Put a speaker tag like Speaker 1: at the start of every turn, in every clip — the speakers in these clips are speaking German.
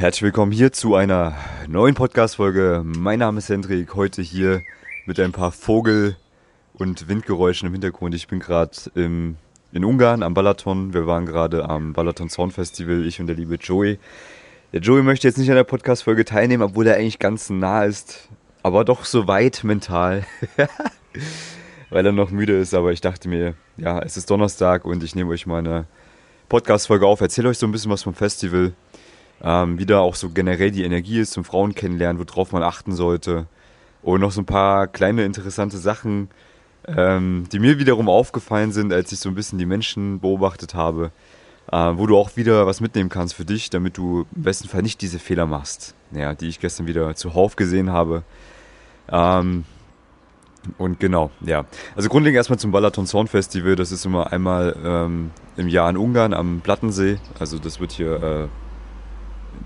Speaker 1: Herzlich willkommen hier zu einer neuen Podcast-Folge. Mein Name ist Hendrik, heute hier mit ein paar Vogel- und Windgeräuschen im Hintergrund. Ich bin gerade in Ungarn am Balaton. Wir waren gerade am Balaton Sound Festival, ich und der liebe Joey. Der Joey möchte jetzt nicht an der Podcast-Folge teilnehmen, obwohl er eigentlich ganz nah ist, aber doch so weit mental, weil er noch müde ist. Aber ich dachte mir, ja, es ist Donnerstag und ich nehme euch mal eine Podcast-Folge auf, erzähle euch so ein bisschen was vom Festival ähm, da auch so generell die Energie ist zum Frauen kennenlernen, worauf man achten sollte. Und noch so ein paar kleine interessante Sachen, ähm, die mir wiederum aufgefallen sind, als ich so ein bisschen die Menschen beobachtet habe, äh, wo du auch wieder was mitnehmen kannst für dich, damit du im besten Fall nicht diese Fehler machst, ja, die ich gestern wieder zuhauf gesehen habe. Ähm, und genau, ja. Also grundlegend erstmal zum Balaton Sound Festival. Das ist immer einmal ähm, im Jahr in Ungarn am Plattensee. Also das wird hier äh,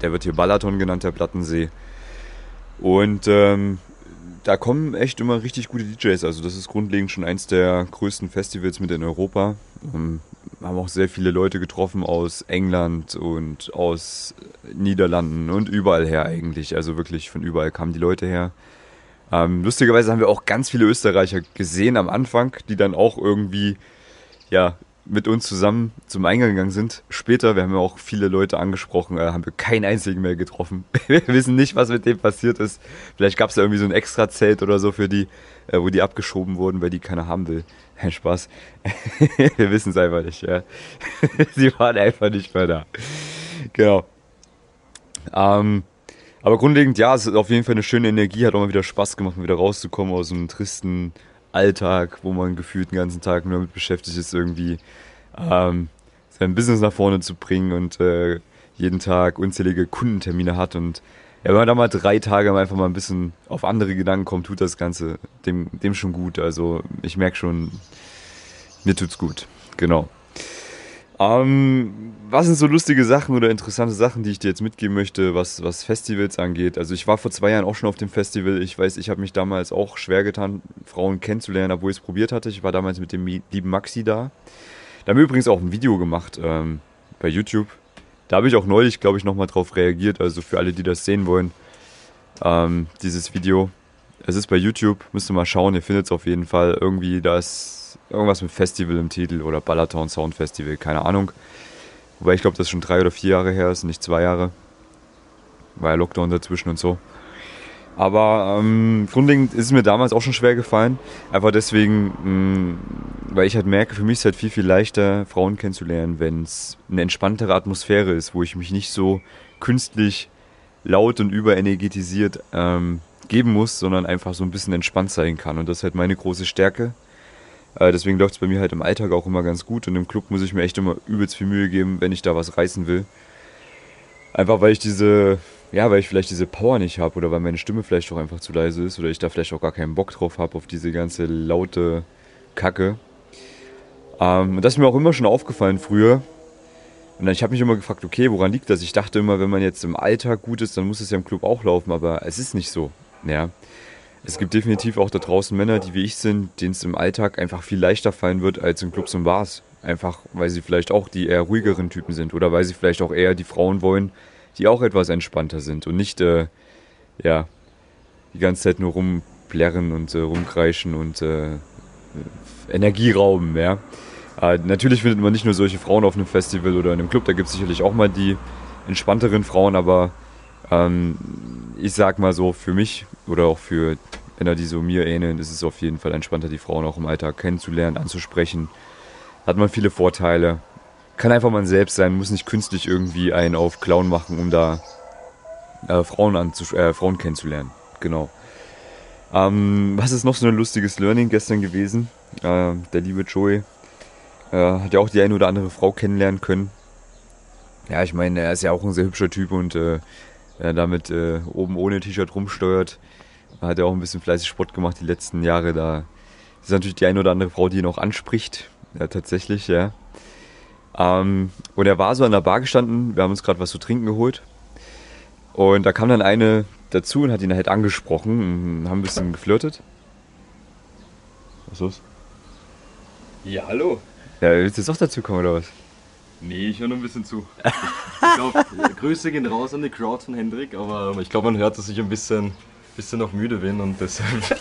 Speaker 1: der wird hier Balaton genannt, der Plattensee. Und ähm, da kommen echt immer richtig gute DJs. Also das ist grundlegend schon eins der größten Festivals mit in Europa. Ähm, haben auch sehr viele Leute getroffen aus England und aus Niederlanden und überall her eigentlich. Also wirklich von überall kamen die Leute her. Ähm, lustigerweise haben wir auch ganz viele Österreicher gesehen am Anfang, die dann auch irgendwie ja mit uns zusammen zum Eingang gegangen sind. Später, wir haben ja auch viele Leute angesprochen, äh, haben wir keinen einzigen mehr getroffen. wir wissen nicht, was mit dem passiert ist. Vielleicht gab es da irgendwie so ein extra Zelt oder so für die, äh, wo die abgeschoben wurden, weil die keiner haben will. Kein Spaß. wir wissen es einfach nicht, ja. Sie waren einfach nicht mehr da. Genau. Ähm, aber grundlegend, ja, es ist auf jeden Fall eine schöne Energie, hat auch mal wieder Spaß gemacht, wieder rauszukommen aus einem tristen Alltag, wo man gefühlt den ganzen Tag nur damit beschäftigt ist, irgendwie ähm, sein Business nach vorne zu bringen und äh, jeden Tag unzählige Kundentermine hat. Und ja, wenn man da mal drei Tage einfach mal ein bisschen auf andere Gedanken kommt, tut das Ganze dem, dem schon gut. Also ich merke schon, mir tut's gut. Genau. Ähm, was sind so lustige Sachen oder interessante Sachen, die ich dir jetzt mitgeben möchte, was, was Festivals angeht? Also ich war vor zwei Jahren auch schon auf dem Festival. Ich weiß, ich habe mich damals auch schwer getan, Frauen kennenzulernen, obwohl ich es probiert hatte. Ich war damals mit dem lieben Maxi da. Da haben wir übrigens auch ein Video gemacht ähm, bei YouTube. Da habe ich auch neulich, glaube ich, nochmal drauf reagiert. Also für alle, die das sehen wollen, ähm, dieses Video. Es ist bei YouTube, müsst ihr mal schauen, ihr findet es auf jeden Fall. Irgendwie, da ist irgendwas mit Festival im Titel oder Balaton Sound Festival, keine Ahnung. Wobei ich glaube, das schon drei oder vier Jahre her ist, nicht zwei Jahre. War ja Lockdown dazwischen und so. Aber ähm, grundlegend ist es mir damals auch schon schwer gefallen. Einfach deswegen, mh, mm, weil ich halt merke, für mich ist es halt viel, viel leichter, Frauen kennenzulernen, wenn es eine entspanntere Atmosphäre ist, wo ich mich nicht so künstlich laut und überenergetisiert ähm, geben muss, sondern einfach so ein bisschen entspannt sein kann. Und das ist halt meine große Stärke. Äh, deswegen läuft es bei mir halt im Alltag auch immer ganz gut und im Club muss ich mir echt immer übelst viel Mühe geben, wenn ich da was reißen will. Einfach weil ich diese, ja, weil ich vielleicht diese Power nicht habe oder weil meine Stimme vielleicht auch einfach zu leise ist oder ich da vielleicht auch gar keinen Bock drauf habe auf diese ganze laute Kacke. Ähm, das ist mir auch immer schon aufgefallen früher. Und ich habe mich immer gefragt, okay, woran liegt das? Ich dachte immer, wenn man jetzt im Alltag gut ist, dann muss es ja im Club auch laufen, aber es ist nicht so. Ja. Es gibt definitiv auch da draußen Männer, die wie ich sind, denen es im Alltag einfach viel leichter fallen wird als in Clubs und Bars. Einfach, weil sie vielleicht auch die eher ruhigeren Typen sind oder weil sie vielleicht auch eher die Frauen wollen, die auch etwas entspannter sind und nicht, äh, ja, die ganze Zeit nur rumplärren und äh, rumkreischen und äh, Energie rauben, ja. Äh, natürlich findet man nicht nur solche Frauen auf einem Festival oder in einem Club, da gibt es sicherlich auch mal die entspannteren Frauen, aber ähm, ich sag mal so, für mich oder auch für Männer, die so mir ähneln, ist es auf jeden Fall entspannter, die Frauen auch im Alltag kennenzulernen, anzusprechen. Hat man viele Vorteile. Kann einfach man selbst sein, muss nicht künstlich irgendwie einen auf Clown machen, um da äh, Frauen, äh, Frauen kennenzulernen. Genau. Ähm, was ist noch so ein lustiges Learning gestern gewesen? Äh, der liebe Joey äh, hat ja auch die eine oder andere Frau kennenlernen können. Ja, ich meine, er ist ja auch ein sehr hübscher Typ und äh, wenn er damit äh, oben ohne T-Shirt rumsteuert, hat er auch ein bisschen fleißig Sport gemacht die letzten Jahre. Da ist natürlich die eine oder andere Frau, die ihn auch anspricht. Ja, tatsächlich, ja. Ähm, und er war so an der Bar gestanden, wir haben uns gerade was zu trinken geholt. Und da kam dann eine dazu und hat ihn halt angesprochen und haben ein bisschen geflirtet. Was ist los?
Speaker 2: Ja, hallo.
Speaker 1: Ja, willst du jetzt auch dazu kommen oder was?
Speaker 2: Nee, ich höre nur ein bisschen zu. Ich glaube, Grüße gehen raus an die Crowd von Hendrik, aber ich glaube, man hört, dass ich ein bisschen, bisschen noch müde bin und deshalb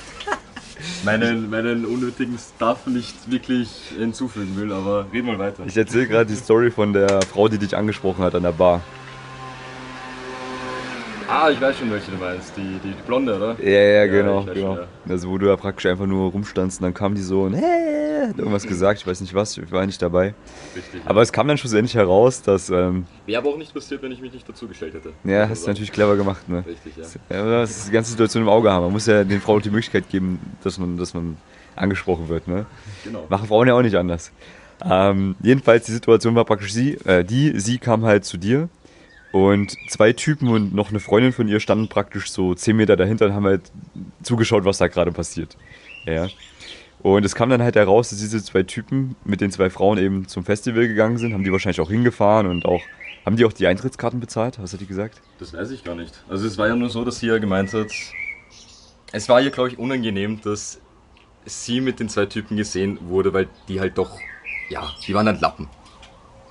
Speaker 2: meinen, meinen unnötigen Stuff nicht wirklich hinzufügen will, aber red mal weiter.
Speaker 1: Ich erzähle gerade die Story von der Frau, die dich angesprochen hat an der Bar.
Speaker 2: Ah, ich weiß schon, welche du meinst. Die, die, die Blonde, oder?
Speaker 1: Ja, ja, genau,
Speaker 2: weiß
Speaker 1: genau.
Speaker 2: schon,
Speaker 1: Also wo du ja praktisch einfach nur rumstandst und dann kam die so und hey, hat irgendwas gesagt, ich weiß nicht was, ich war nicht dabei.
Speaker 2: Richtig.
Speaker 1: Aber es kam dann schlussendlich heraus, dass, ähm,
Speaker 2: Wäre aber auch nicht passiert, wenn ich mich nicht dazugestellt hätte.
Speaker 1: ja,
Speaker 2: Also,
Speaker 1: hast du natürlich clever gemacht, ne?
Speaker 2: Richtig, ja.
Speaker 1: Ja, das ist die ganze Situation im Auge haben. Man muss ja den Frauen auch die Möglichkeit geben, dass man, dass man angesprochen wird, ne?
Speaker 2: Genau.
Speaker 1: Machen Frauen ja auch nicht anders. Ähm, jedenfalls, die Situation war praktisch sie, äh, die, sie kam halt zu dir und zwei Typen und noch eine Freundin von ihr standen praktisch so 10 Meter dahinter und haben halt zugeschaut, was da gerade passiert. Ja. Und es kam dann halt heraus, dass diese zwei Typen mit den zwei Frauen eben zum Festival gegangen sind, haben die wahrscheinlich auch hingefahren und auch, haben die auch die Eintrittskarten bezahlt? Was hat die gesagt?
Speaker 2: Das weiß ich gar nicht. Also es war ja nur so, dass sie ja gemeint hat, es war ihr, glaube ich, unangenehm, dass sie mit den zwei Typen gesehen wurde, weil die halt doch, ja, die waren halt Lappen.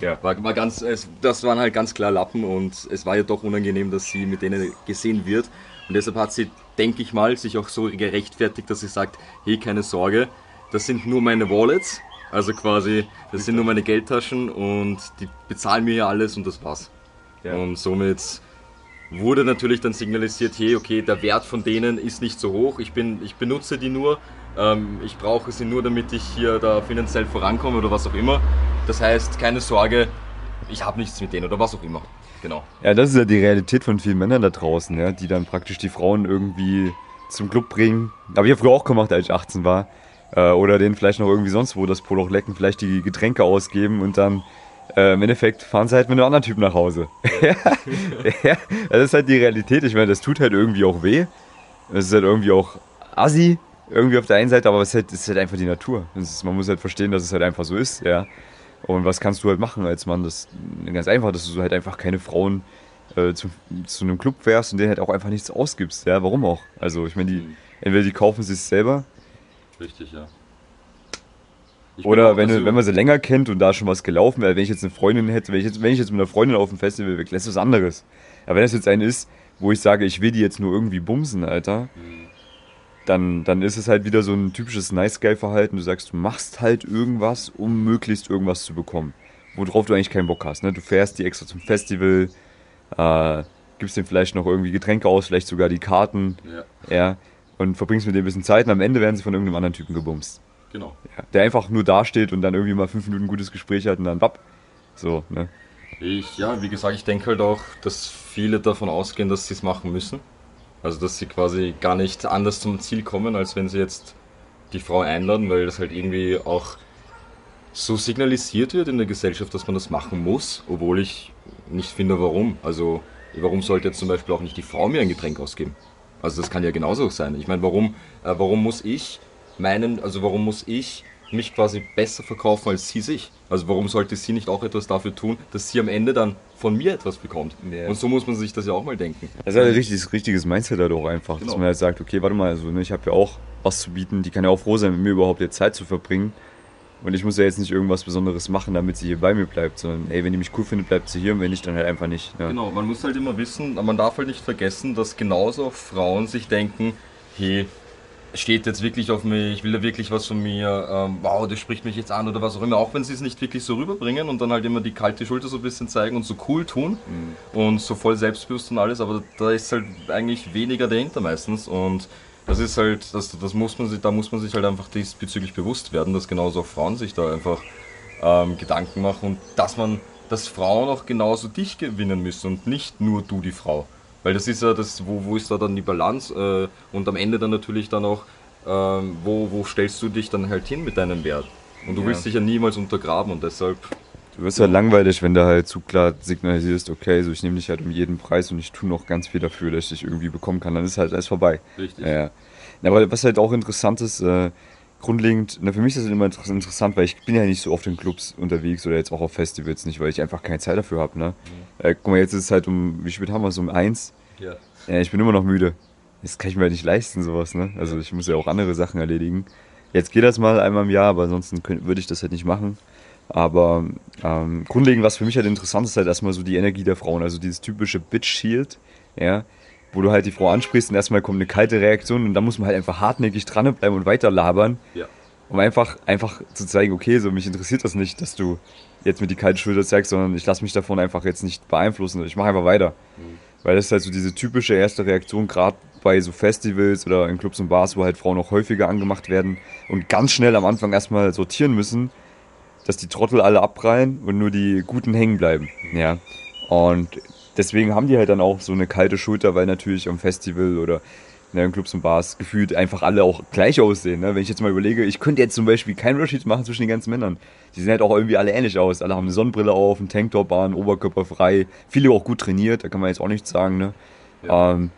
Speaker 1: Ja.
Speaker 2: War, war ganz, es, das waren halt ganz klar Lappen und es war ja doch unangenehm, dass sie mit denen gesehen wird. Und deshalb hat sie, denke ich mal, sich auch so gerechtfertigt, dass sie sagt, hey, keine Sorge, das sind nur meine Wallets, also quasi, das sind nur meine Geldtaschen und die bezahlen mir ja alles und das war's.
Speaker 1: Ja.
Speaker 2: Und somit wurde natürlich dann signalisiert, hey, okay, der Wert von denen ist nicht so hoch, ich, bin, ich benutze die nur, ähm, ich brauche sie nur, damit ich hier da finanziell vorankomme oder was auch immer. Das heißt, keine Sorge, ich habe nichts mit denen oder was auch immer. Genau.
Speaker 1: Ja, das ist ja die Realität von vielen Männern da draußen, ja, die dann praktisch die Frauen irgendwie zum Club bringen. Habe ich ja früher auch gemacht, als ich 18 war. Äh, oder denen vielleicht noch irgendwie sonst wo das Poloch lecken, vielleicht die Getränke ausgeben und dann äh, im Endeffekt fahren sie halt mit einem anderen Typ nach Hause. ja, ja, das ist halt die Realität. Ich meine, das tut halt irgendwie auch weh. Es ist halt irgendwie auch assi, irgendwie auf der einen Seite, aber es ist halt, ist halt einfach die Natur. Das ist, man muss halt verstehen, dass es halt einfach so ist, ja. Und was kannst du halt machen als Mann? Das ganz einfach, dass du halt einfach keine Frauen äh, zu, zu einem Club fährst und denen halt auch einfach nichts ausgibst. Ja, warum auch? Also ich meine, die entweder die kaufen sie es selber
Speaker 2: Richtig, ja. Ich
Speaker 1: oder wenn, du-
Speaker 2: also-
Speaker 1: wenn man sie länger kennt und da schon was gelaufen wäre, wenn ich jetzt eine Freundin hätte, wenn ich jetzt, wenn ich jetzt mit einer Freundin auf dem Festival wäre, das ist was anderes. Aber wenn das jetzt eine ist, wo ich sage, ich will die jetzt nur irgendwie bumsen, Alter,
Speaker 2: Mhm.
Speaker 1: Dann, dann ist es halt wieder so ein typisches Nice-Guy-Verhalten. Du sagst, du machst halt irgendwas, um möglichst irgendwas zu bekommen. Worauf du eigentlich keinen Bock hast. Ne? Du fährst die extra zum Festival, äh, gibst denen vielleicht noch irgendwie Getränke aus, vielleicht sogar die Karten,
Speaker 2: Ja,
Speaker 1: ja, und verbringst mit denen ein bisschen Zeit und am Ende werden sie von irgendeinem anderen Typen gebumst.
Speaker 2: genau.
Speaker 1: Ja, der einfach nur dasteht und dann irgendwie mal fünf Minuten ein gutes Gespräch hat und dann wapp. So, ne?
Speaker 2: Ich, ja, wie gesagt, ich denke halt auch, dass viele davon ausgehen, dass sie es machen müssen. Also, dass sie quasi gar nicht anders zum Ziel kommen, als wenn sie jetzt die Frau einladen, weil das halt irgendwie auch so signalisiert wird in der Gesellschaft, dass man das machen muss, obwohl ich nicht finde, warum. Also, warum sollte jetzt zum Beispiel auch nicht die Frau mir ein Getränk ausgeben? Also, das kann ja genauso sein. Ich meine, warum, äh, warum muss ich meinen, also warum muss ich mich quasi besser verkaufen als sie sich? Also warum sollte sie nicht auch etwas dafür tun, dass sie am Ende dann von mir etwas bekommt?
Speaker 1: Ja.
Speaker 2: Und so muss man sich das ja auch mal denken.
Speaker 1: Das ist halt ein richtiges, richtiges Mindset halt auch einfach, dass
Speaker 2: Genau.
Speaker 1: man halt sagt, okay, warte mal, also, ne, ich habe ja auch was zu bieten, die kann ja auch froh sein, mit mir überhaupt jetzt Zeit zu verbringen. Und ich muss ja jetzt nicht irgendwas Besonderes machen, damit sie hier bei mir bleibt, sondern ey, wenn die mich cool findet, bleibt sie hier und wenn nicht, dann halt einfach nicht. Ne?
Speaker 2: Genau, man muss halt immer wissen, man darf halt nicht vergessen, dass genauso auch Frauen sich denken, hey, steht jetzt wirklich auf mich, will er wirklich was von mir, ähm, wow, der spricht mich jetzt an oder was auch immer, auch wenn sie es nicht wirklich so rüberbringen und dann halt immer die kalte Schulter so ein bisschen zeigen und so cool tun und so voll selbstbewusst und alles, aber da ist halt eigentlich weniger dahinter meistens und das ist halt, das, das muss man sich, da muss man sich halt einfach diesbezüglich bewusst werden, dass genauso auch Frauen sich da einfach ähm, Gedanken machen und dass man, dass Frauen auch genauso dich gewinnen müssen und nicht nur du die Frau. Weil das ist ja das, wo, wo ist da dann die Balance äh, und am Ende dann natürlich dann auch, ähm, wo, wo stellst du dich dann halt hin mit deinem Wert? Und du
Speaker 1: Ja.
Speaker 2: willst dich ja niemals untergraben und deshalb,
Speaker 1: Du wirst halt langweilig, wenn du halt zu klar signalisierst, okay, so ich nehme dich halt um jeden Preis und ich tue noch ganz viel dafür, dass ich dich irgendwie bekommen kann, dann ist halt alles vorbei.
Speaker 2: Richtig.
Speaker 1: Ja, ja. Aber was halt auch interessant ist, äh, grundlegend, na, für mich ist das immer inter- interessant, weil ich bin ja nicht so oft in Clubs unterwegs oder jetzt auch auf Festivals nicht, weil ich einfach keine Zeit dafür habe. Ne? Äh, guck mal, jetzt ist es halt um, wie spät haben wir es? Um eins.
Speaker 2: ja.
Speaker 1: Ja, ich bin immer noch müde. Das kann ich mir halt nicht leisten, sowas, ne? Also ich muss ja auch andere Sachen erledigen. Jetzt geht das mal einmal im Jahr, aber ansonsten könnt- würde ich das halt nicht machen. Aber ähm, grundlegend, was für mich halt interessant ist, halt erstmal so die Energie der Frauen, also dieses typische Bitch-Shield, ja, wo du halt die Frau ansprichst und erstmal kommt eine kalte Reaktion und dann muss man halt einfach hartnäckig dranbleiben und weiter labern.
Speaker 2: Ja.
Speaker 1: Um einfach, einfach zu zeigen, okay, so mich interessiert das nicht, dass du jetzt mit die kalte Schulter zeigst, sondern ich lasse mich davon einfach jetzt nicht beeinflussen. Ich mache einfach weiter. Mhm. Weil das ist halt so diese typische erste Reaktion, gerade bei so Festivals oder in Clubs und Bars, wo halt Frauen noch häufiger angemacht werden und ganz schnell am Anfang erstmal sortieren müssen, dass die Trottel alle abprallen und nur die Guten hängen bleiben. Ja. Und deswegen haben die halt dann auch so eine kalte Schulter, weil natürlich am Festival oder in Clubs und Bars gefühlt einfach alle auch gleich aussehen. Ne? Wenn ich jetzt mal überlege, ich könnte jetzt zum Beispiel keinen Unterschied machen zwischen den ganzen Männern. Die sehen halt auch irgendwie alle ähnlich aus. Alle haben eine Sonnenbrille auf, einen Tanktop an, Oberkörper frei. Viele auch gut trainiert, da kann man jetzt auch nichts sagen. Ne? Ja. Ähm,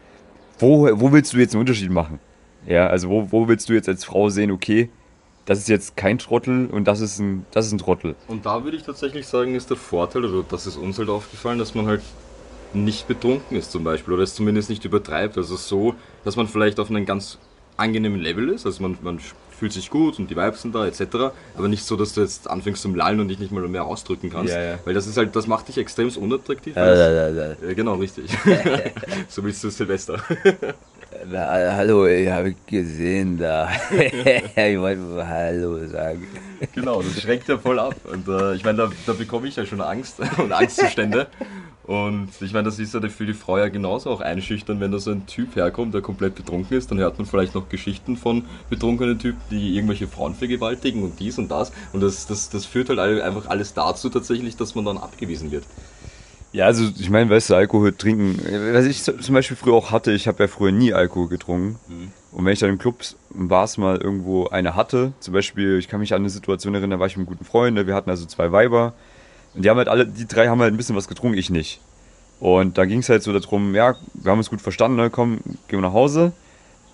Speaker 1: wo, wo willst du jetzt einen Unterschied machen? Ja, also wo, wo willst du jetzt als Frau sehen, okay, das ist jetzt kein Trottel und das ist ein, das ist ein Trottel.
Speaker 2: Und da würde ich tatsächlich sagen, ist der Vorteil, oder das ist uns halt aufgefallen, dass man halt nicht betrunken ist zum Beispiel oder es zumindest nicht übertreibt. Also so, dass man vielleicht auf einem ganz angenehmen Level ist, also man, man fühlt sich gut und die Vibes sind da etc. Aber nicht so, dass du jetzt anfängst zum Lallen und dich nicht mal mehr ausdrücken kannst. Ja, ja. Weil das ist halt, das macht dich extrem unattraktiv. Ja, ja, ja. Genau, richtig. so willst du Silvester.
Speaker 3: Na, hallo, ich habe gesehen da. ich wollte mal Hallo sagen.
Speaker 2: Genau, das schreckt ja voll ab. Und äh, ich meine, da, da bekomme ich ja schon Angst und Angstzustände. Und ich meine, das ist ja für die Frau ja genauso auch einschüchtern, wenn da so ein Typ herkommt, der komplett betrunken ist. Dann hört man vielleicht noch Geschichten von betrunkenen Typen, die irgendwelche Frauen vergewaltigen und dies und das. Und das, das, das führt halt einfach alles dazu tatsächlich, dass man dann abgewiesen wird.
Speaker 1: Ja, also ich meine, weißt du, Alkohol trinken, was ich zum Beispiel früher auch hatte, ich habe ja früher nie Alkohol getrunken. Mhm. Und wenn ich dann in Clubs und Bars mal irgendwo eine hatte, zum Beispiel, ich kann mich an eine Situation erinnern, da war ich mit einem guten Freund, wir hatten also zwei Weiber und die haben halt alle, die drei haben halt ein bisschen was getrunken, ich nicht. Und da ging es halt so darum, ja, wir haben uns gut verstanden, ne, komm, gehen wir nach Hause.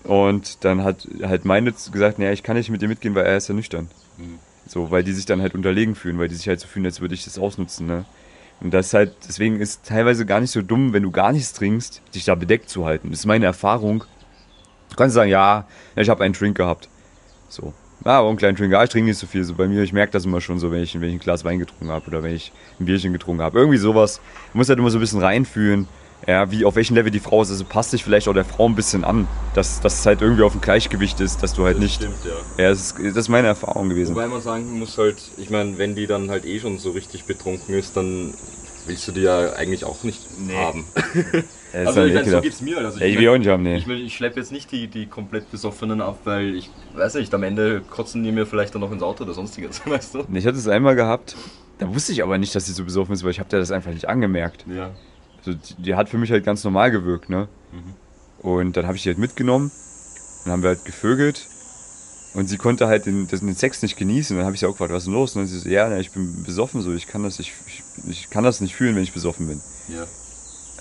Speaker 1: Und dann hat halt meine gesagt, naja, ich kann nicht mit dir mitgehen, weil er ist ja nüchtern. Mhm. So, weil die sich dann halt unterlegen fühlen, weil die sich halt so fühlen, als würde ich das ausnutzen, ne. Und das ist halt, deswegen ist teilweise gar nicht so dumm, wenn du gar nichts trinkst, dich da bedeckt zu halten. Das ist meine Erfahrung. Du kannst sagen, ja, ich habe einen Drink gehabt. So. Ja, aber einen kleinen Drink, ja, ich trinke nicht so viel. So bei mir, ich merke das immer schon so, wenn ich, wenn ich ein Glas Wein getrunken habe oder wenn ich ein Bierchen getrunken habe. Irgendwie sowas. Du musst halt immer so ein bisschen reinfühlen, ja, wie, auf welchem Level die Frau ist. Also passt dich vielleicht auch der Frau ein bisschen an, dass, dass es halt irgendwie auf dem Gleichgewicht ist, dass du halt das nicht. Stimmt, ja. Ja, das ist, das ist meine Erfahrung gewesen.
Speaker 2: Wobei man sagen muss halt, ich meine, wenn die dann halt eh schon so richtig betrunken ist, dann willst du die ja eigentlich auch nicht nee. haben. Ja, also ich meine, so geht's mir. Also
Speaker 1: ich, ich will auch nicht haben, nee.
Speaker 2: Ich, ich schleppe jetzt nicht die, die komplett Besoffenen ab, weil ich weiß nicht, am Ende kotzen die mir vielleicht dann noch ins Auto oder sonstiges, weißt du?
Speaker 1: Ich hatte es einmal gehabt, da wusste ich aber nicht, dass sie so besoffen ist, weil ich habe dir das einfach nicht angemerkt. Ja. Also die, die, hat für mich halt ganz normal gewirkt, ne? Mhm. Und dann habe ich die halt mitgenommen, dann haben wir halt gevögelt und sie konnte halt den, den Sex nicht genießen. Dann habe ich sie auch gefragt, was ist denn los? Und dann sie so, ja, ich bin besoffen, so ich kann das nicht, ich, ich kann das nicht fühlen, wenn ich besoffen bin. Ja.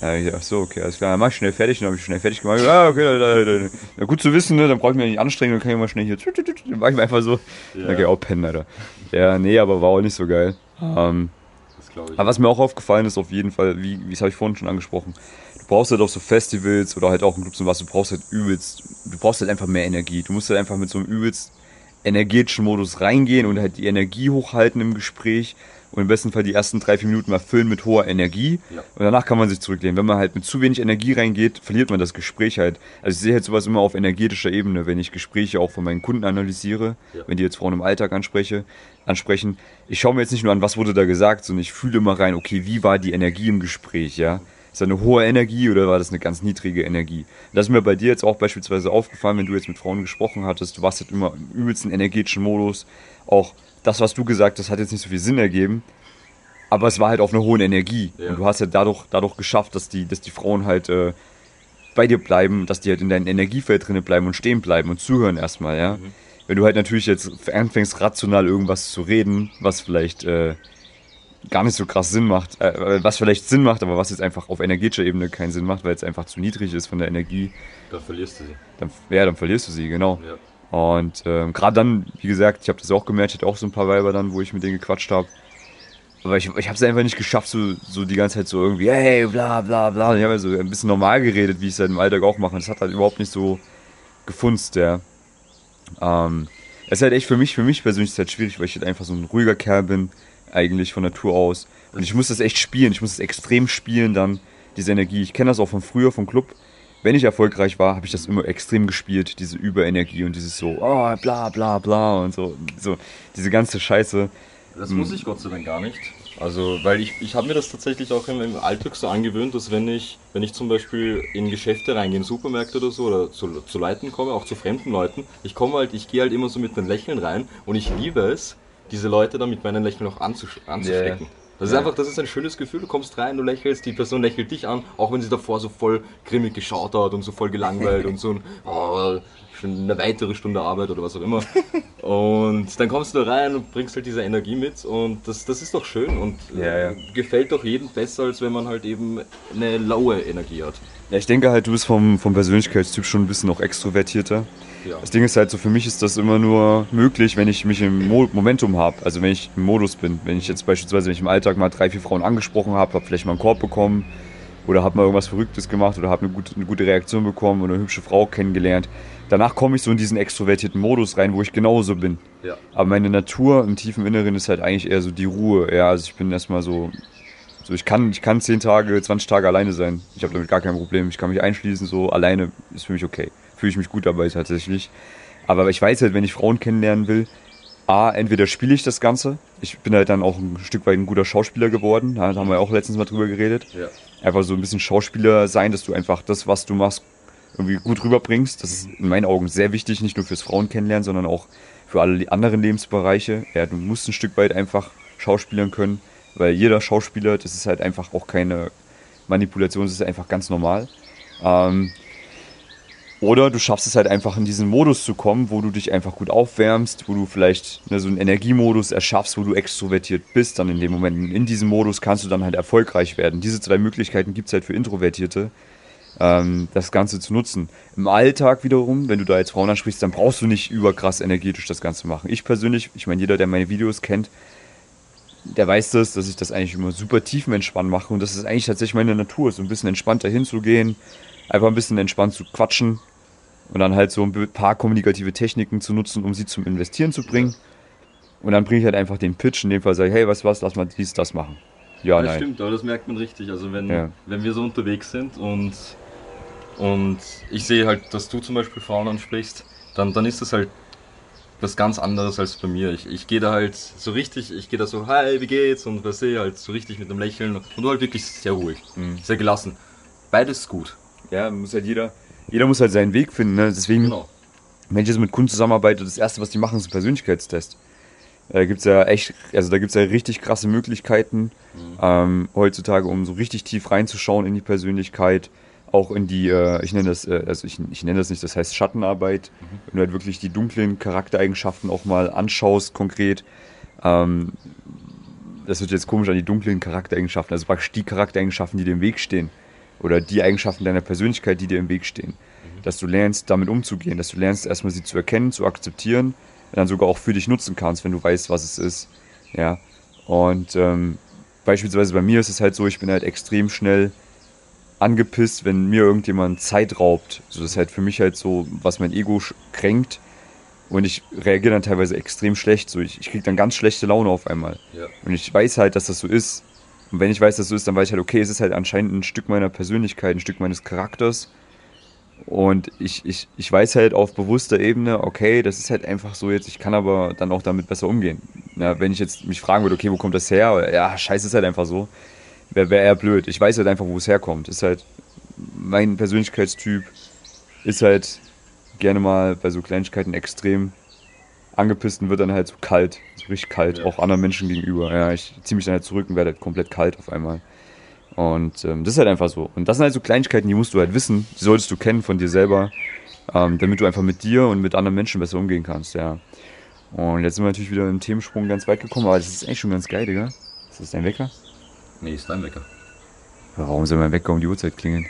Speaker 1: Ja, ach so, okay, alles klar. Dann mach ich schnell fertig, dann habe ich schnell fertig gemacht. Ja, okay, da, da, da. gut zu wissen, ne? dann brauche ich mich nicht anstrengen, dann kann ich mal schnell hier. Dann mach ich mir einfach so. Ja. Dann kann ich auch pennen, Alter. Ja, nee, aber war auch nicht so geil. Ähm, das glaube ich. Aber was mir auch aufgefallen ist, auf jeden Fall, wie, wie es habe ich vorhin schon angesprochen, du brauchst halt auf so Festivals oder halt auch in Clubs und was, du brauchst halt übelst, du brauchst halt einfach mehr Energie. Du musst halt einfach mit so einem übelst energetischen Modus reingehen und halt die Energie hochhalten im Gespräch und im besten Fall die ersten drei, vier Minuten mal füllen mit hoher Energie ja. und danach kann man sich zurücklehnen. Wenn man halt mit zu wenig Energie reingeht, verliert man das Gespräch halt. Also ich sehe halt sowas immer auf energetischer Ebene, wenn ich Gespräche auch von meinen Kunden analysiere, ja. wenn die jetzt Frauen im Alltag anspreche, ansprechen. Ich schaue mir jetzt nicht nur an, was wurde da gesagt, sondern ich fühle immer rein, okay, wie war die Energie im Gespräch, ja? Ist das eine hohe Energie oder war das eine ganz niedrige Energie? Das ist mir bei dir jetzt auch beispielsweise aufgefallen, wenn du jetzt mit Frauen gesprochen hattest, du warst halt immer im übelsten energetischen Modus, auch das, was du gesagt hast, hat jetzt nicht so viel Sinn ergeben. Aber es war halt auf einer hohen Energie. Ja. Und du hast ja dadurch, dadurch geschafft, dass die, dass die Frauen halt äh, bei dir bleiben, dass die halt in deinem Energiefeld drinne bleiben und stehen bleiben und zuhören erstmal, ja. Mhm. Wenn du halt natürlich jetzt anfängst, rational irgendwas zu reden, was vielleicht äh, gar nicht so krass Sinn macht, äh, was vielleicht Sinn macht, aber was jetzt einfach auf energetischer Ebene keinen Sinn macht, weil es einfach zu niedrig ist von der Energie.
Speaker 2: Dann verlierst du sie.
Speaker 1: Dann, ja, dann verlierst du sie, genau. Ja. Und ähm, gerade dann, wie gesagt, ich habe das auch gemerkt, ich hatte auch so ein paar Weiber dann, wo ich mit denen gequatscht habe. Aber ich, ich habe es einfach nicht geschafft, so, so die ganze Zeit so irgendwie, hey, bla bla bla. Und ich habe ja so ein bisschen normal geredet, wie ich es halt im Alltag auch mache. Das hat halt überhaupt nicht so gefunzt, ja. Ähm, es ist halt echt für mich, für mich persönlich ist halt schwierig, weil ich halt einfach so ein ruhiger Kerl bin. Eigentlich von Natur aus. Und ich muss das echt spielen. Ich muss es extrem spielen dann, diese Energie. Ich kenne das auch von früher vom Club. Wenn ich erfolgreich war, habe ich das immer extrem gespielt, diese Überenergie und dieses so, oh, bla bla bla und so, so diese ganze Scheiße.
Speaker 2: Das muss ich Gott sei Dank gar nicht. Also, weil ich, ich habe mir das tatsächlich auch im, im Alltag so angewöhnt, dass wenn ich, wenn ich zum Beispiel in Geschäfte reingehe, in Supermärkte oder so, oder zu, zu Leuten komme, auch zu fremden Leuten, ich komme halt, ich gehe halt immer so mit einem Lächeln rein und ich liebe es, diese Leute dann mit meinen Lächeln auch anzusch anzustecken. Das ist
Speaker 1: Ja.
Speaker 2: einfach, das ist ein schönes Gefühl. Du kommst rein, du lächelst, die Person lächelt dich an, auch wenn sie davor so voll grimmig geschaut hat und so voll gelangweilt und so ein, oh, schon eine weitere Stunde Arbeit oder was auch immer. Und dann kommst du da rein und bringst halt diese Energie mit und das, das ist doch schön und äh,
Speaker 1: Ja, ja.
Speaker 2: gefällt doch jedem besser, als wenn man halt eben eine laue Energie hat.
Speaker 1: Ja, ich denke halt, du bist vom, vom Persönlichkeitstyp schon ein bisschen noch extrovertierter.
Speaker 2: Ja.
Speaker 1: Das Ding ist halt so, für mich ist das immer nur möglich, wenn ich mich im Mo Momentum habe, also wenn ich im Modus bin. Wenn ich jetzt beispielsweise, wenn ich im Alltag mal drei, vier Frauen angesprochen habe, habe vielleicht mal einen Korb bekommen oder habe mal irgendwas Verrücktes gemacht oder habe eine gute, eine gute Reaktion bekommen oder eine hübsche Frau kennengelernt. Danach komme ich so in diesen extrovertierten Modus rein, wo ich genauso bin.
Speaker 2: Ja.
Speaker 1: Aber meine Natur im tiefen Inneren ist halt eigentlich eher so die Ruhe. Ja, also ich bin erstmal so, so ich kann, ich kann 10 Tage, 20 Tage alleine sein. Ich habe damit gar kein Problem. Ich kann mich einschließen, so alleine ist für mich okay. Fühle ich mich gut dabei tatsächlich. Aber ich weiß halt, wenn ich Frauen kennenlernen will, A, entweder spiele ich das Ganze. Ich bin halt dann auch ein Stück weit ein guter Schauspieler geworden. Da haben wir auch letztens mal drüber geredet.
Speaker 2: Ja.
Speaker 1: Einfach so ein bisschen Schauspieler sein, dass du einfach das, was du machst, irgendwie gut rüberbringst. Das ist in meinen Augen sehr wichtig, nicht nur fürs Frauen kennenlernen, sondern auch für alle anderen Lebensbereiche. Ja, du musst ein Stück weit einfach schauspielern können, weil jeder Schauspieler, das ist halt einfach auch keine Manipulation, das ist einfach ganz normal. Ähm, oder du schaffst es halt einfach in diesen Modus zu kommen, wo du dich einfach gut aufwärmst, wo du vielleicht ne, so einen Energiemodus erschaffst, wo du extrovertiert bist. Dann in dem Moment, in diesem Modus kannst du dann halt erfolgreich werden. Diese zwei Möglichkeiten gibt es halt für Introvertierte, ähm, das Ganze zu nutzen. Im Alltag wiederum, wenn du da jetzt Frauen ansprichst, dann brauchst du nicht überkrass energetisch das Ganze machen. Ich persönlich, ich meine, jeder, der meine Videos kennt, der weiß das, dass ich das eigentlich immer super tiefenentspannt mache und das ist eigentlich tatsächlich meine Natur, so ein bisschen entspannter hinzugehen, einfach ein bisschen entspannt zu quatschen und dann halt so ein paar kommunikative Techniken zu nutzen, um sie zum Investieren zu bringen. Und dann bringe ich halt einfach den Pitch, in dem Fall sage ich, hey, was, was, lass mal dies, das machen. Ja,
Speaker 2: das
Speaker 1: nein.
Speaker 2: stimmt, aber das merkt man richtig. Also wenn,
Speaker 1: Ja.
Speaker 2: wenn wir so unterwegs sind und, und ich sehe halt, dass du zum Beispiel Frauen ansprichst, dann, dann ist das halt was ganz anderes als bei mir. Ich, ich gehe da halt so richtig, ich gehe da so, hi, wie geht's? Und was sehe halt so richtig mit einem Lächeln und du halt wirklich sehr ruhig,
Speaker 1: Mhm.
Speaker 2: sehr gelassen. Beides gut.
Speaker 1: Ja, muss halt jeder, jeder muss halt seinen Weg finden. Ne? Deswegen,
Speaker 2: Genau.
Speaker 1: wenn ich jetzt mit Kunden zusammenarbeite, das erste, was die machen, ist ein Persönlichkeitstest. Da gibt's ja echt, also da gibt's ja richtig krasse Möglichkeiten ähm, heutzutage, um so richtig tief reinzuschauen in die Persönlichkeit, auch in die, äh, ich nenne das, äh, also ich, ich nenne das nicht, das heißt Schattenarbeit, wenn du halt wirklich die dunklen Charaktereigenschaften auch mal anschaust, konkret. Ähm, das wird jetzt komisch an die dunklen Charaktereigenschaften, also praktisch die Charaktereigenschaften, die im Weg stehen. Oder die Eigenschaften deiner Persönlichkeit, die dir im Weg stehen. Dass du lernst, damit umzugehen, dass du lernst, erstmal sie zu erkennen, zu akzeptieren, und dann sogar auch für dich nutzen kannst, wenn du weißt, was es ist. Ja. Und ähm, beispielsweise bei mir ist es halt so, ich bin halt extrem schnell angepisst, wenn mir irgendjemand Zeit raubt. Also das ist halt für mich halt so, was mein Ego kränkt. Und ich reagiere dann teilweise extrem schlecht. So, ich, ich kriege dann ganz schlechte Laune auf einmal.
Speaker 2: Ja.
Speaker 1: Und ich weiß halt, dass das so ist. Und wenn ich weiß, dass das so ist, dann weiß ich halt, okay, es ist halt anscheinend ein Stück meiner Persönlichkeit, ein Stück meines Charakters. Und ich, ich, ich weiß halt auf bewusster Ebene, okay, das ist halt einfach so jetzt, ich kann aber dann auch damit besser umgehen. Ja, wenn ich jetzt mich fragen würde, okay, wo kommt das her? Ja, scheiße, ist halt einfach so. Wäre wär eher blöd. Ich weiß halt einfach, wo es herkommt. Ist halt, mein Persönlichkeitstyp ist halt gerne mal bei so Kleinigkeiten extrem angepisst und wird dann halt so kalt, so richtig kalt,
Speaker 2: Ja.
Speaker 1: auch anderen Menschen gegenüber. Ja, ich ziehe mich dann halt zurück und werde halt komplett kalt auf einmal. Und ähm, das ist halt einfach so. Und das sind halt so Kleinigkeiten, die musst du halt wissen, die solltest du kennen von dir selber, ähm, damit du einfach mit dir und mit anderen Menschen besser umgehen kannst, ja. Und jetzt sind wir natürlich wieder im Themensprung ganz weit gekommen, aber das ist echt schon ganz geil, Digga. Ist das dein Wecker?
Speaker 2: Nee, ist dein Wecker.
Speaker 1: Warum soll mein Wecker um die Uhrzeit klingeln?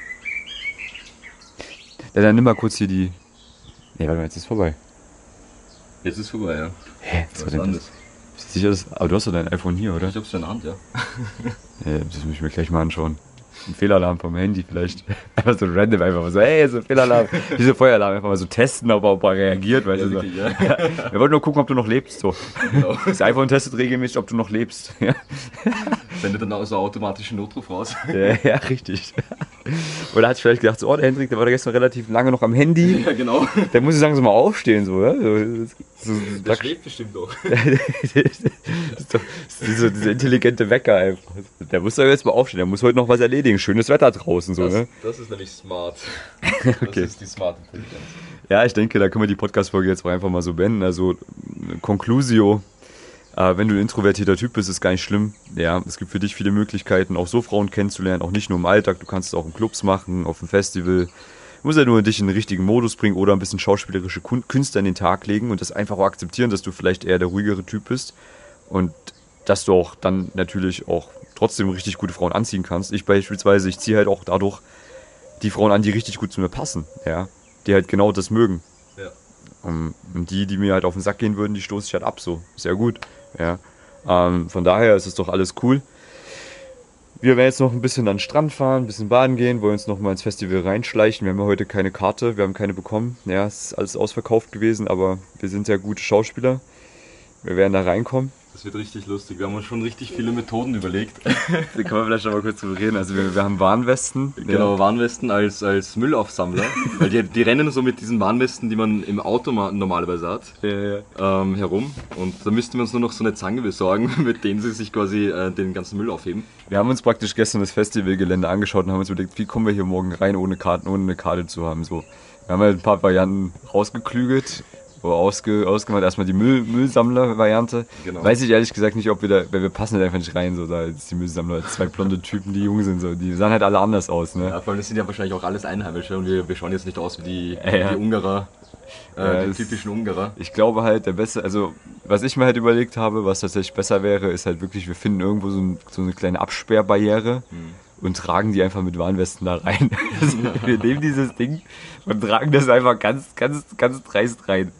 Speaker 1: Ja, dann nimm mal kurz hier die. Nee, warte mal, jetzt ist vorbei.
Speaker 2: Jetzt ist vorbei, ja.
Speaker 1: Hä? Was war denn das? Bist du sicher, dass. Aber du hast doch dein iPhone hier, oder?
Speaker 2: Ich hab's in der Hand, ja.
Speaker 1: Ja, das muss ich mir gleich mal anschauen. Ein Fehlalarm vom Handy vielleicht. Einfach so random, einfach mal so, hey, so ein Fehlalarm. Diese Feueralarm einfach mal so testen, ob er, ob er reagiert, weißt
Speaker 2: Ja,
Speaker 1: du. So.
Speaker 2: wirklich, ja.
Speaker 1: Wir wollten nur gucken, ob du noch lebst. So.
Speaker 2: Genau.
Speaker 1: Das iPhone testet regelmäßig, ob du noch lebst. Ja,
Speaker 2: Sendet dann auch so automatischen Notruf raus.
Speaker 1: ja, ja richtig. Oder hat vielleicht gedacht, so, oh, der Hendrik, der war da gestern relativ lange noch am Handy.
Speaker 2: Ja, genau.
Speaker 1: Der muss ich sagen, so mal aufstehen, so, ja? So, so,
Speaker 2: Der schläft bestimmt doch.
Speaker 1: ist doch so dieser intelligente Wecker einfach. Der muss doch jetzt mal aufstehen, der muss heute noch was erledigen. Schönes Wetter draußen, so,
Speaker 2: Das,
Speaker 1: ne?
Speaker 2: das ist nämlich smart.
Speaker 1: Okay.
Speaker 2: Das ist die smart Intelligenz.
Speaker 1: Ja, ich denke, da können wir die Podcast-Folge jetzt auch einfach mal so beenden. Also, Conclusio. Äh, wenn du ein introvertierter Typ bist, ist gar nicht schlimm. Ja, es gibt für dich viele Möglichkeiten, auch so Frauen kennenzulernen, auch nicht nur im Alltag. Du kannst es auch in Clubs machen, auf dem Festival. Du musst ja nur dich in den richtigen Modus bringen oder ein bisschen schauspielerische Künste an den Tag legen und das einfach auch akzeptieren, dass du vielleicht eher der ruhigere Typ bist und dass du auch dann natürlich auch trotzdem richtig gute Frauen anziehen kannst. Ich beispielsweise, ich ziehe halt auch dadurch die Frauen an, die richtig gut zu mir passen, ja, die halt genau das mögen.
Speaker 2: Ja.
Speaker 1: Um, und die, die mir halt auf den Sack gehen würden, die stoße ich halt ab so. Sehr gut. Ja. Ähm, von daher ist es doch alles cool. Wir werden jetzt noch ein bisschen an den Strand fahren, ein bisschen baden gehen, wollen uns noch mal ins Festival reinschleichen. Wir haben ja heute keine Karte, wir haben keine bekommen. Ja, es ist alles ausverkauft gewesen, aber wir sind ja gute Schauspieler. Wir werden da reinkommen.
Speaker 2: Das wird richtig lustig. Wir haben uns schon richtig viele Methoden überlegt.
Speaker 1: Da kann man vielleicht noch mal kurz drüber reden. Also wir, wir haben Warnwesten.
Speaker 2: Genau, Warnwesten als, als Müllaufsammler. Weil die, die rennen so mit diesen Warnwesten, die man im Auto ma- normalerweise hat,
Speaker 1: Ja, ja, ja.
Speaker 2: ähm, herum. Und da müssten wir uns nur noch so eine Zange besorgen, mit denen sie sich quasi äh, den ganzen Müll aufheben.
Speaker 1: Wir haben uns praktisch gestern das Festivalgelände angeschaut und haben uns überlegt, wie kommen wir hier morgen rein, ohne Karten, ohne eine Karte zu haben. So. Wir haben halt ein paar Varianten rausgeklügelt, oder ausge, ausgemacht. Erstmal die Müll, Müllsammler-Variante.
Speaker 2: Genau.
Speaker 1: Weiß ich ehrlich gesagt nicht, ob wir da, weil wir passen halt einfach nicht rein, so da ist die Müllsammler, zwei blonde Typen, die jung sind, so. Die sahen halt alle anders aus, ne?
Speaker 2: Ja, vor allem das sind ja wahrscheinlich auch alles Einheimische und wir, wir schauen jetzt nicht aus wie die,
Speaker 1: Ja,
Speaker 2: die Ungarer, äh,
Speaker 1: Ja,
Speaker 2: die typischen Ungarer.
Speaker 1: Ich glaube halt, der beste, also was ich mir halt überlegt habe, was tatsächlich besser wäre, ist halt wirklich, wir finden irgendwo so, ein, so eine kleine Absperrbarriere und tragen die einfach mit Warnwesten da rein. Also, wir nehmen dieses Ding und tragen das einfach ganz, ganz, ganz dreist rein.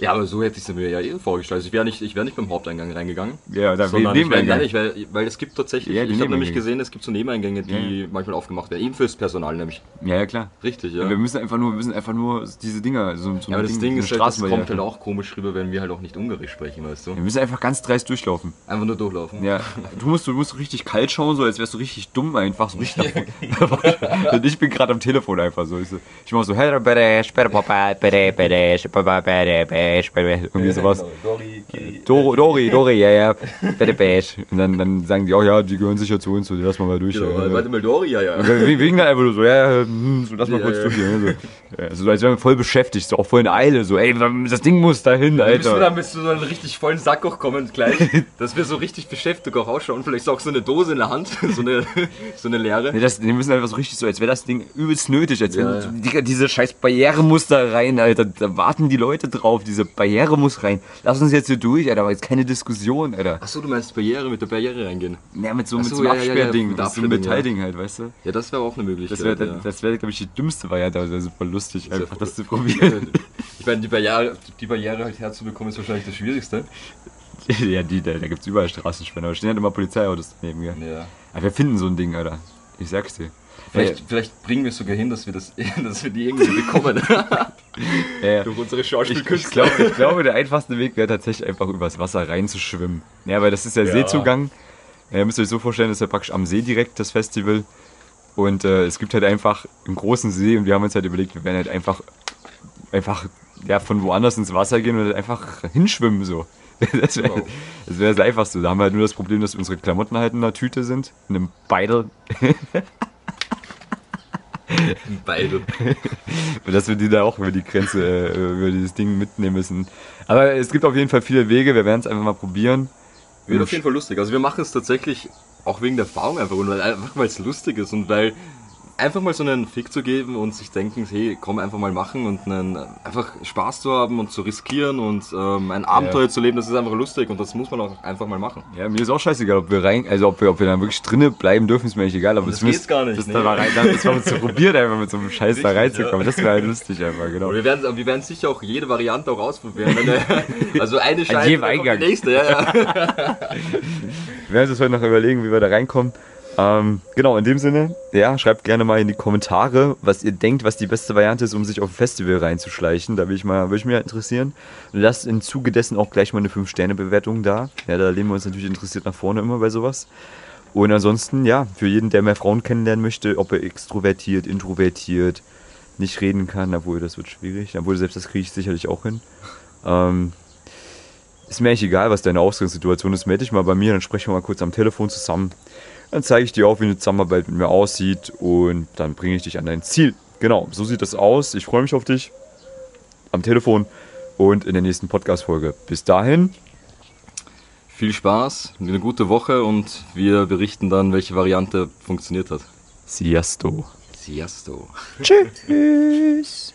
Speaker 2: Ja, aber so hätte ich es mir ja eh vorgestellt. Also ich wäre nicht, ich wär nicht beim Haupteingang reingegangen.
Speaker 1: Ja, da
Speaker 2: Sondern
Speaker 1: wir
Speaker 2: ich wär,
Speaker 1: Nebeneingang.
Speaker 2: nein, ich wär, weil es gibt tatsächlich,
Speaker 1: Ja,
Speaker 2: ich habe nämlich gesehen, es gibt so Nebeneingänge, die
Speaker 1: Ja.
Speaker 2: manchmal aufgemacht werden. Eben fürs Personal nämlich.
Speaker 1: Ja, ja, klar.
Speaker 2: Richtig, ja.
Speaker 1: Wir müssen einfach nur, wir müssen einfach nur diese Dinger, so, so
Speaker 2: ja, aber das Ding
Speaker 1: so
Speaker 2: ist, halt, das kommt halt auch komisch rüber, wenn wir halt auch nicht Ungarisch sprechen, weißt du?
Speaker 1: Wir müssen einfach ganz dreist durchlaufen.
Speaker 2: Einfach nur durchlaufen.
Speaker 1: Ja, du musst, du musst richtig kalt schauen, so als wärst du richtig dumm einfach, so richtig ich bin gerade am Telefon einfach so. Ich, so, so, irgendwie sowas.
Speaker 2: Genau. Dori,
Speaker 1: Dori, Dori, ja, ja, bitte Bash. Und dann, dann sagen die auch, ja, die gehören sicher zu uns, so, lass mal mal durch.
Speaker 2: Genau,
Speaker 1: ja.
Speaker 2: warte mal, Dori, ja, ja.
Speaker 1: We- Wegen dann einfach nur so, ja, ja, hm, so, lass mal
Speaker 2: Ja,
Speaker 1: kurz
Speaker 2: ja.
Speaker 1: durch. Ja, so als wären wir voll beschäftigt, so auch voll in Eile, so, ey, das Ding muss dahin,
Speaker 2: Da müssen wir
Speaker 1: Alter.
Speaker 2: dann zu so einem richtig vollen Sack auch kommen gleich, dass wir so richtig beschäftigt auch ausschauen. Vielleicht auch so eine Dose in der Hand, so eine, so eine leere.
Speaker 1: Nee, das, die müssen einfach so richtig so, als wäre das Ding übelst nötig, als wenn
Speaker 2: Ja, ja.
Speaker 1: Digga, diese scheiß Barriere muss da rein, Alter. Da warten die Leute drauf, diese Barriere muss rein. Lass uns jetzt hier durch, Alter, aber jetzt keine Diskussion, Alter.
Speaker 2: Achso, du meinst Barriere, mit der Barriere reingehen.
Speaker 1: Ja, mit so, mit
Speaker 2: so,
Speaker 1: einem
Speaker 2: ja, ja, ja,
Speaker 1: Absperrding,
Speaker 2: mit
Speaker 1: so einem
Speaker 2: Absperrding, ja.
Speaker 1: Metallding halt, weißt du?
Speaker 2: Ja, das wäre auch eine Möglichkeit.
Speaker 1: Das wäre,
Speaker 2: ja.
Speaker 1: das wäre, glaube ich, die dümmste Variante, aber das wäre super lustig,
Speaker 2: wär
Speaker 1: einfach das zu probieren.
Speaker 2: Ich meine, die Barriere, die Barriere halt herzubekommen, ist wahrscheinlich das Schwierigste.
Speaker 1: ja, die, da, da gibt's überall Straßensperren, aber stehen halt immer Polizeiautos daneben, ja.
Speaker 2: Ja.
Speaker 1: Aber wir finden so ein Ding, Alter. Ich sag's dir.
Speaker 2: Vielleicht, vielleicht bringen wir es sogar hin, dass wir, das, dass wir die irgendwie bekommen.
Speaker 1: Ja, ja.
Speaker 2: Durch unsere
Speaker 1: Ich, ich,
Speaker 2: Schauspielkünste.
Speaker 1: glaube, ich glaube, der einfachste Weg wäre tatsächlich einfach übers Wasser reinzuschwimmen. Ja, weil das ist der
Speaker 2: Ja.
Speaker 1: Seezugang. Ja, ihr müsst euch so vorstellen, das ist ja praktisch am See direkt das Festival. Und äh, es gibt halt einfach einen großen See und wir haben uns halt überlegt, wir werden halt einfach, einfach ja, von woanders ins Wasser gehen und halt einfach hinschwimmen so. Das wäre das, wär das einfachste. Da haben wir halt nur das Problem, dass unsere Klamotten halt in einer Tüte sind, in einem Beidel.
Speaker 2: Beide.
Speaker 1: Und dass wir die da auch über die Grenze, äh, über dieses Ding mitnehmen müssen. Aber es gibt auf jeden Fall viele Wege, wir werden es einfach mal probieren.
Speaker 2: Wird auf jeden Fall lustig. Also wir machen es tatsächlich auch wegen der Erfahrung einfach und weil einfach weil es lustig ist und weil einfach mal so einen Fick zu geben und sich denken, hey, komm einfach mal machen und einen, einfach Spaß zu haben und zu riskieren und ähm, ein Abenteuer zu leben, das ist einfach lustig und das muss man auch einfach mal machen.
Speaker 1: Ja, mir ist auch scheißegal, ob wir rein, also ob wir, ob wir dann wirklich drinnen bleiben dürfen, ist mir eigentlich egal. Aber
Speaker 2: Das geht's gar nicht,
Speaker 1: Das,
Speaker 2: nee.
Speaker 1: da mal rein, das mal zu probieren, einfach mit so einem Scheiß da
Speaker 2: Richtig,
Speaker 1: reinzukommen. Das wäre halt lustig einfach, genau.
Speaker 2: Und wir werden, wir werden sicher auch jede Variante auch ausprobieren. Der- also eine Scheiße,
Speaker 1: jedem Eingang.
Speaker 2: die nächste. Ja, ja.
Speaker 1: Wir werden uns heute noch überlegen, wie wir da reinkommen. Ähm, genau, in dem Sinne, ja, schreibt gerne mal in die Kommentare, was ihr denkt, was die beste Variante ist, um sich auf ein Festival reinzuschleichen. Da will ich mal, würde ich mich interessieren. Und lasst im Zuge dessen auch gleich mal eine 5-Sterne-Bewertung da. Ja, da lehnen wir uns natürlich interessiert nach vorne immer bei sowas. Und ansonsten, ja, für jeden, der mehr Frauen kennenlernen möchte, ob er extrovertiert, introvertiert, nicht reden kann, obwohl das wird schwierig, obwohl selbst das kriege ich sicherlich auch hin. Ähm, ist mir eigentlich egal, was deine Ausgangssituation ist. Melde dich mal bei mir, dann sprechen wir mal kurz am Telefon zusammen. Dann zeige ich dir auch, wie eine Zusammenarbeit mit mir aussieht und dann bringe ich dich an dein Ziel. Genau, so sieht das aus. Ich freue mich auf dich am Telefon und in der nächsten Podcast-Folge. Bis dahin.
Speaker 2: Viel Spaß, eine gute Woche und wir berichten dann, welche Variante funktioniert hat.
Speaker 1: Siesto.
Speaker 2: Siesto.
Speaker 1: Tschüss.